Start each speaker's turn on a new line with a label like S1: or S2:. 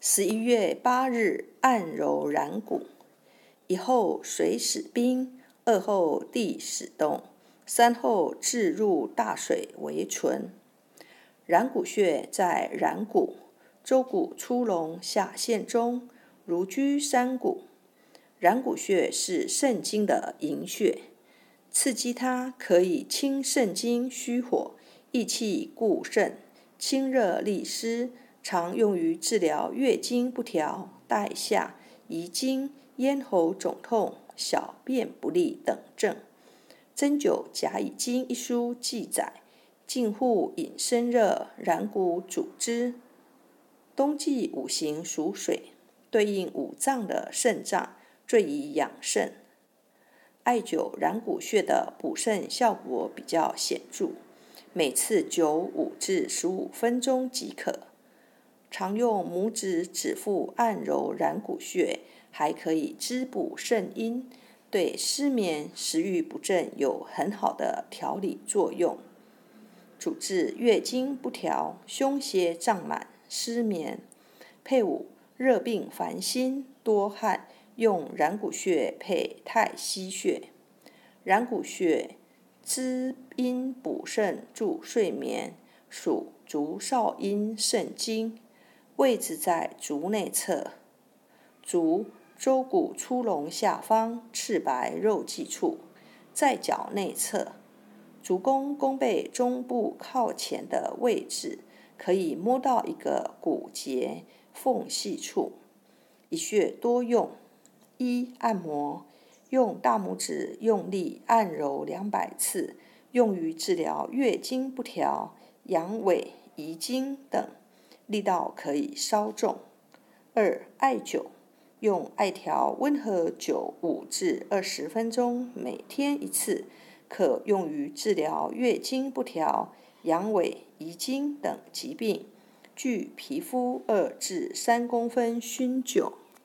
S1: 十一月八日，按揉然骨。一后水始冰，二后地始冻，三后置入大水为存。然骨穴在然骨，周骨粗隆下陷中，如居山谷。然骨穴是肾经的营穴，刺激它可以清肾经虚火，益气固肾，清热利湿，常用于治疗月经不调、带下、遗精。咽喉肿痛、小便不利等症，《针灸甲乙经》一书记载：近户引生热，然骨主之。冬季五行属水，对应五脏的肾脏，最宜养肾。艾灸然骨穴的补肾效果比较显著，每次灸五至十五分钟即可。常用拇指指腹按揉然骨穴。还可以滋补肾阴，对失眠、食欲不振有很好的调理作用，主治月经不调、胸胁胀满、失眠。配伍热病烦心、多汗，用然谷穴配太溪穴。然谷穴滋阴补肾助睡眠，属足少阴肾经，位置在足内侧，足。周骨粗隆下方赤白肉际处，在脚内侧，足弓弓背中部靠前的位置，可以摸到一个骨节缝隙处。一穴多用：一、按摩，用大拇指用力按揉两百次，用于治疗月经不调、阳痿、遗精等，力道可以稍重。二、艾灸。用艾条温和灸五至二十分钟，每天一次，可用于治疗月经不调、阳痿、遗精等疾病。距皮肤二至三公分熏灸。